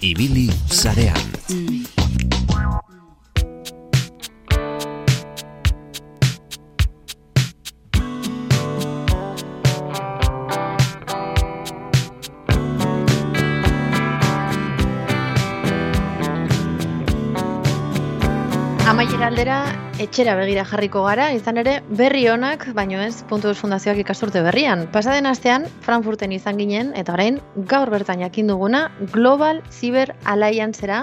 Ibili zarean. Amaiera aldera, etxera begira jarriko gara, izan ere berri onak, baino ez, puntu fundazioak ikasturte berrian. Pasaden astean, Frankfurten izan ginen, eta orain, gaur bertan jakin duguna, Global Cyber Alliancera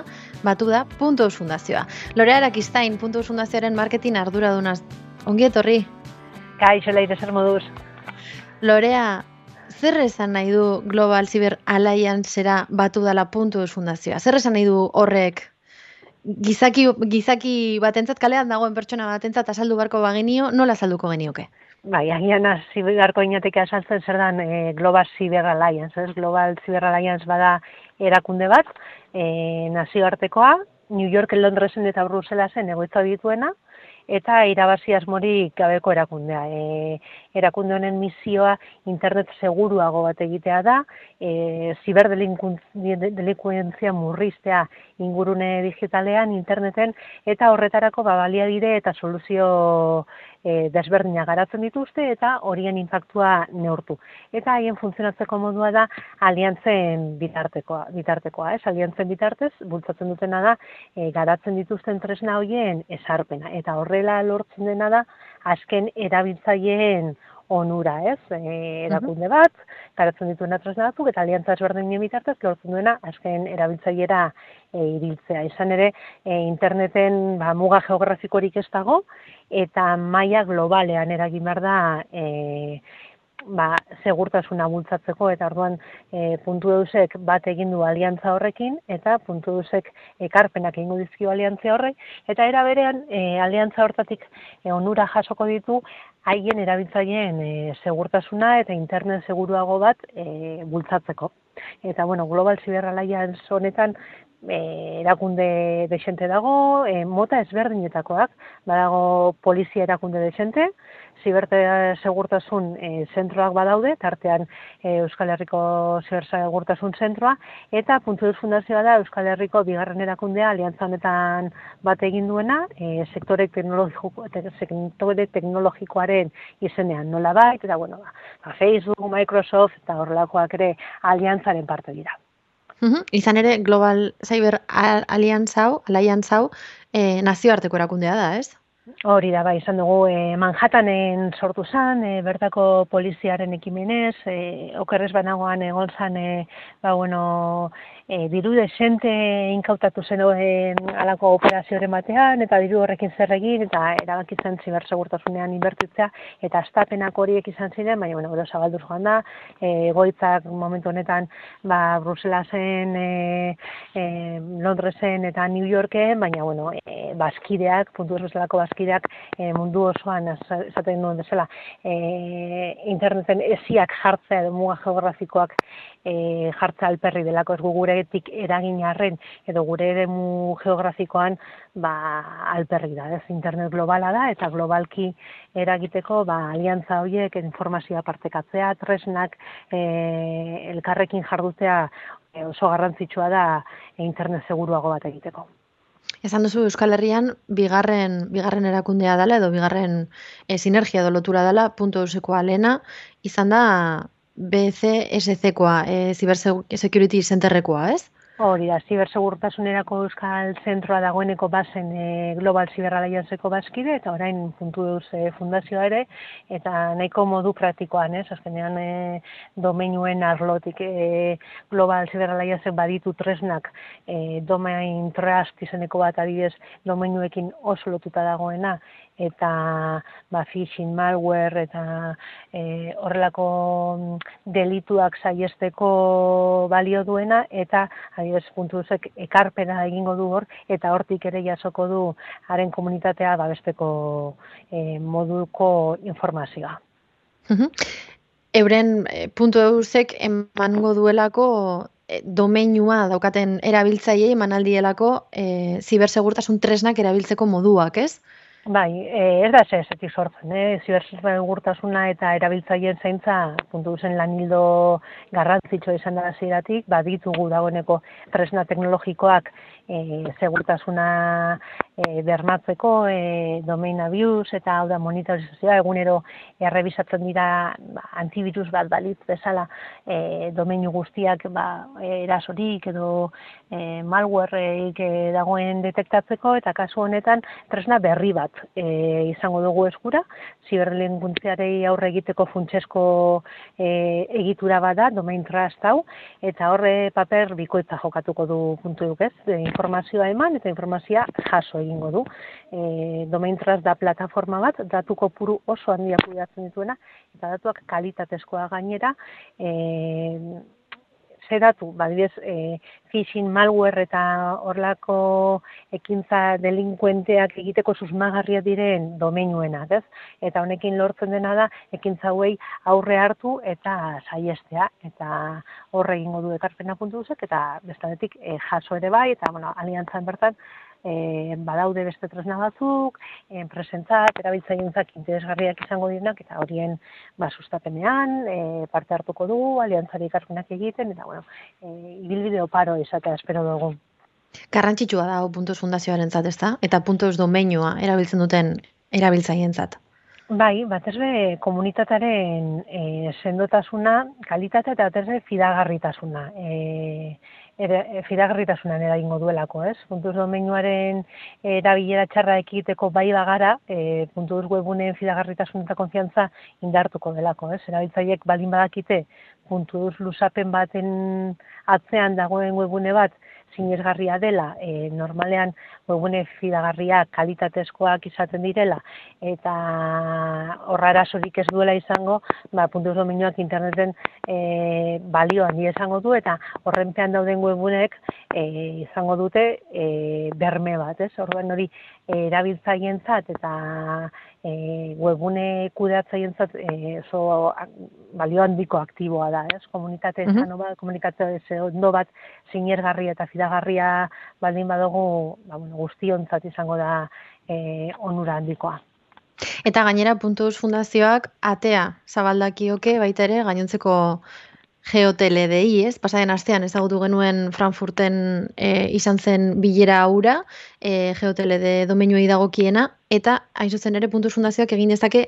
batu da puntu fundazioa. Lorea Arakistain, puntu fundazioaren marketing arduradunaz. Ongi etorri? Kaixo leire zer moduz. Lorea, zer esan nahi du Global Cyber Alliancera batu dala puntu fundazioa? Zer esan nahi du horrek gizaki, gizaki batentzat kalean dagoen pertsona batentzat azaldu barko bagenio, nola azalduko genioke? Bai, agian hasi beharko inateke azaltzen zer dan e, Global Cyber Alliance, ez? Global Cyber Alliance bada erakunde bat, e, nazioartekoa, New York, Londresen eta Bruselasen egoitza dituena, eta irabazi asmorik gabeko erakundea. E, erakunde honen misioa internet seguruago bat egitea da, e, ziberdelikuentzia murriztea ingurune digitalean, interneten, eta horretarako ba, baliabide eta soluzio e, desberdina garatzen dituzte eta horien impactua neurtu. Eta haien funtzionatzeko modua da aliantzen bitartekoa, bitartekoa ez? Aliantzen bitartez, bultzatzen dutena da, e, garatzen dituzten tresna hoien esarpena. Eta horrela lortzen dena da, azken erabiltzaileen onura, ez? E, erakunde bat, garatzen dituen tresna batzuk, eta aliantza ezberdinen bitartez, lortzen duena, azken erabiltzaiera e, ibiltzea. Izan ere, e, interneten ba, muga geografikorik ez dago, eta maila globalean eragin behar da e, ba, segurtasuna bultzatzeko eta orduan e, puntu deusek bat egin du aliantza horrekin eta puntu deusek ekarpenak egingo dizkio aliantza horrek eta era berean e, aliantza hortatik e, onura jasoko ditu haien erabiltzaileen e, segurtasuna eta internet seguruago bat e, bultzatzeko. Eta bueno, Global Cyber Alliance honetan e, erakunde desente dago, e, mota ezberdinetakoak, badago polizia erakunde desente, ziberte segurtasun e, zentroak badaude, tartean e, Euskal Herriko segurtasun zentroa, eta puntu fundazioa da Euskal Herriko bigarren erakundea aliantza honetan bat egin duena, e, sektore, teknologiko, sektore teknologikoaren izenean nola bai, eta bueno, ba, Facebook, Microsoft eta horrelakoak ere aliantzaren parte dira. Izan ere, Global Cyber Alliance hau, Alliance hau, e, nazioarteko erakundea da, ez? Hori da, bai, izan dugu, e, Manhattanen sortu zen, e, bertako poliziaren ekimenez, e, okerrez banagoan egon zen, e, ba, bueno, e, diru desente inkautatu zen e, alako operazioaren batean, eta diru horrekin zer egin, eta erabakitzen zibersegurtasunean inbertitzea, eta astapenak horiek izan ziren, baina, bueno, gero zabalduz joan da, e, goitzak momentu honetan, ba, Bruselasen, e, e, Londresen eta New Yorken, baina, bueno, e, baskideak, puntu bezalako baskideak, e, mundu osoan, esaten nuen bezala, e, interneten esiak jartzea edo muga geografikoak e, jartza alperri delako ez guguretik eragin arren edo gure eremu geografikoan ba, alperri da, ez internet globala da eta globalki eragiteko ba, aliantza horiek informazioa partekatzea, tresnak e, elkarrekin jardutea e, oso garrantzitsua da internet seguruago bat egiteko. Esan duzu Euskal Herrian bigarren bigarren erakundea dela edo bigarren e, sinergia edo lotura dela puntu eusekoa lena izan da BCSC-koa, e, Cyber Security Centerrekoa, ez? Hori da, zibersegurtasunerako euskal zentroa dagoeneko bazen e, Global Cyber Allianceko bazkide, eta orain puntu duz e, fundazioa ere, eta nahiko modu praktikoan, ez? Azkenean e, domeinuen arlotik e, Global Cyber Alliance baditu tresnak e, domain trust izeneko bat adibidez domeinuekin oso lotuta dagoena, eta ba, phishing malware eta e, horrelako mm, delituak saiesteko balio duena eta adibidez puntuzek ekarpena egingo du hor eta hortik ere jasoko du haren komunitatea babesteko e, moduko informazioa. Euren e, puntu eusek emango duelako e, domeinua daukaten erabiltzaiei emanaldielako e, zibersegurtasun tresnak erabiltzeko moduak, ez? Bai, e, ez da ez ezetik sortzen, eh? zibersegurtasuna eta erabiltzaileen zaintza puntu zen lanildo garrantzitsua izan da ziratik, ba, ditugu dagoeneko tresna teknologikoak e, segurtasuna e, bermatzeko, e, domain abuse eta hau da monitorizazioa, egunero errebisatzen dira ba, antivirus bat balitz bezala e, domeinu guztiak ba, erasorik edo e, malwareik e, dagoen detektatzeko eta kasu honetan tresna berri bat e, izango dugu eskura, ziberlen guntziarei aurre egiteko funtsesko e, egitura bada, domain trust hau, eta horre paper bikoitza jokatuko du puntu ez, e, informazioa eman eta informazioa jaso egingo du. E, domain trust da plataforma bat, datuko puru oso handia kudatzen dituena, eta datuak kalitatezkoa gainera, e, ze datu, badibez, e, phishing malware eta horlako ekintza delinkuenteak egiteko susmagarria diren domeinuenak, ez? Eta honekin lortzen dena da, ekintza hauei aurre hartu eta saiestea, eta horre egingo du ekarpena puntu duzek, eta bestanetik e, jaso ere bai, eta bueno, aliantzan bertan, e, badaude beste tresna batzuk, enpresentzat, erabiltzaientzak interesgarriak izango direnak, eta horien ba, sustapenean, e, parte hartuko du, aliantzari ikarpenak egiten, eta bueno, e, ibilbide oparo izatea espero dugu. Garrantzitsua da, puntuz fundazioaren zat, ezta? Eta puntuz domeinua erabiltzen duten erabiltzaien zat. Bai, batez be komunitataren e, sendotasuna, kalitatea eta batez be fidagarritasuna. E, ere, e, fidagarritasunan eragingo duelako, ez? Puntuz domeinuaren erabilera txarra ekiteko bai bagara, e, puntuz webuneen fidagarritasun eta konfiantza indartuko delako, ez? Erabiltzaiek baldin badakite puntuz lusapen baten atzean dagoen webune bat, sinesgarria dela, e, normalean webune fidagarria kalitatezkoak izaten direla, eta horrara sorik ez duela izango, ba, puntuz dominioak interneten e, balio handi izango du, eta horrenpean dauden webunek e, izango dute e, berme bat, ez? Orduan hori e, eta e, webune kudeatzaientzat e, oso balio handiko aktiboa da, ez? Komunitate mm -hmm. bat, komunikazio ondo bat sinergarria eta fidagarria baldin badugu, ba bueno, guztiontzat izango da e, onura handikoa. Eta gainera puntuz fundazioak atea zabaldakioke baita ere gainontzeko GeoTLDI, ez? Pasaden astean ezagutu genuen Frankfurten e, izan zen bilera aura, e, GeoTLD domeinuei dagokiena, eta hain zuzen ere puntu fundazioak egin dezake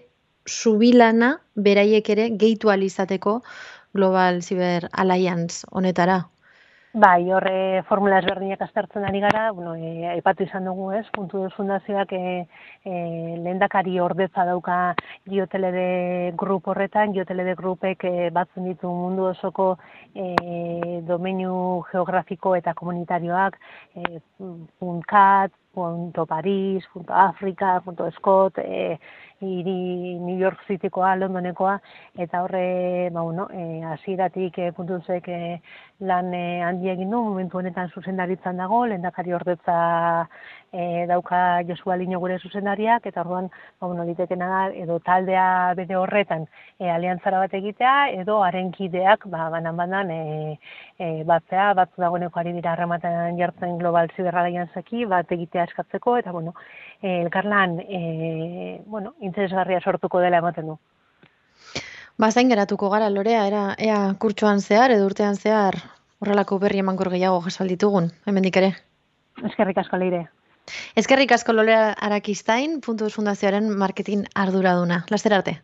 subilana beraiek ere gehitu izateko Global Cyber Alliance honetara. Bai, horre formula ezberdinak aztertzen ari gara, bueno, e, aipatu izan dugu, ez, puntu fundazioak e, e, lehendakari ordetza dauka Giotelede grup horretan, Giotelede grupek e, batzen ditu mundu osoko e, domeinu geografiko eta komunitarioak, e, .cat, .paris, .afrika, .scot, e, iri New York Citykoa, Londonekoa, eta horre, ba, bueno, e, aziratik e, puntuzek e, lan e, handi egin du, momentu honetan zuzendaritzan dago, lehendakari ordetza e, dauka Josua Lino gure zuzendariak, eta orduan, ba, bueno, litekena da, edo taldea bere horretan e, aliantzara bat egitea, edo haren kideak, ba, banan banan, e, e, batzea, batzu dagoeneko ari dira harrematen jartzen global ziberralaian zeki, bat egitea eskatzeko, eta, bueno, e, elkarlan, e, bueno, interesgarria sortuko dela ematen du. Ba, zain geratuko gara, Lorea, era, ea kurtsuan zehar, edo urtean zehar, horrelako berri emankor gehiago jasalditugun, hemen ere. Eskerrik asko leire. Eskerrik asko Lorea Arakistain, puntu fundazioaren marketing arduraduna. Laster arte.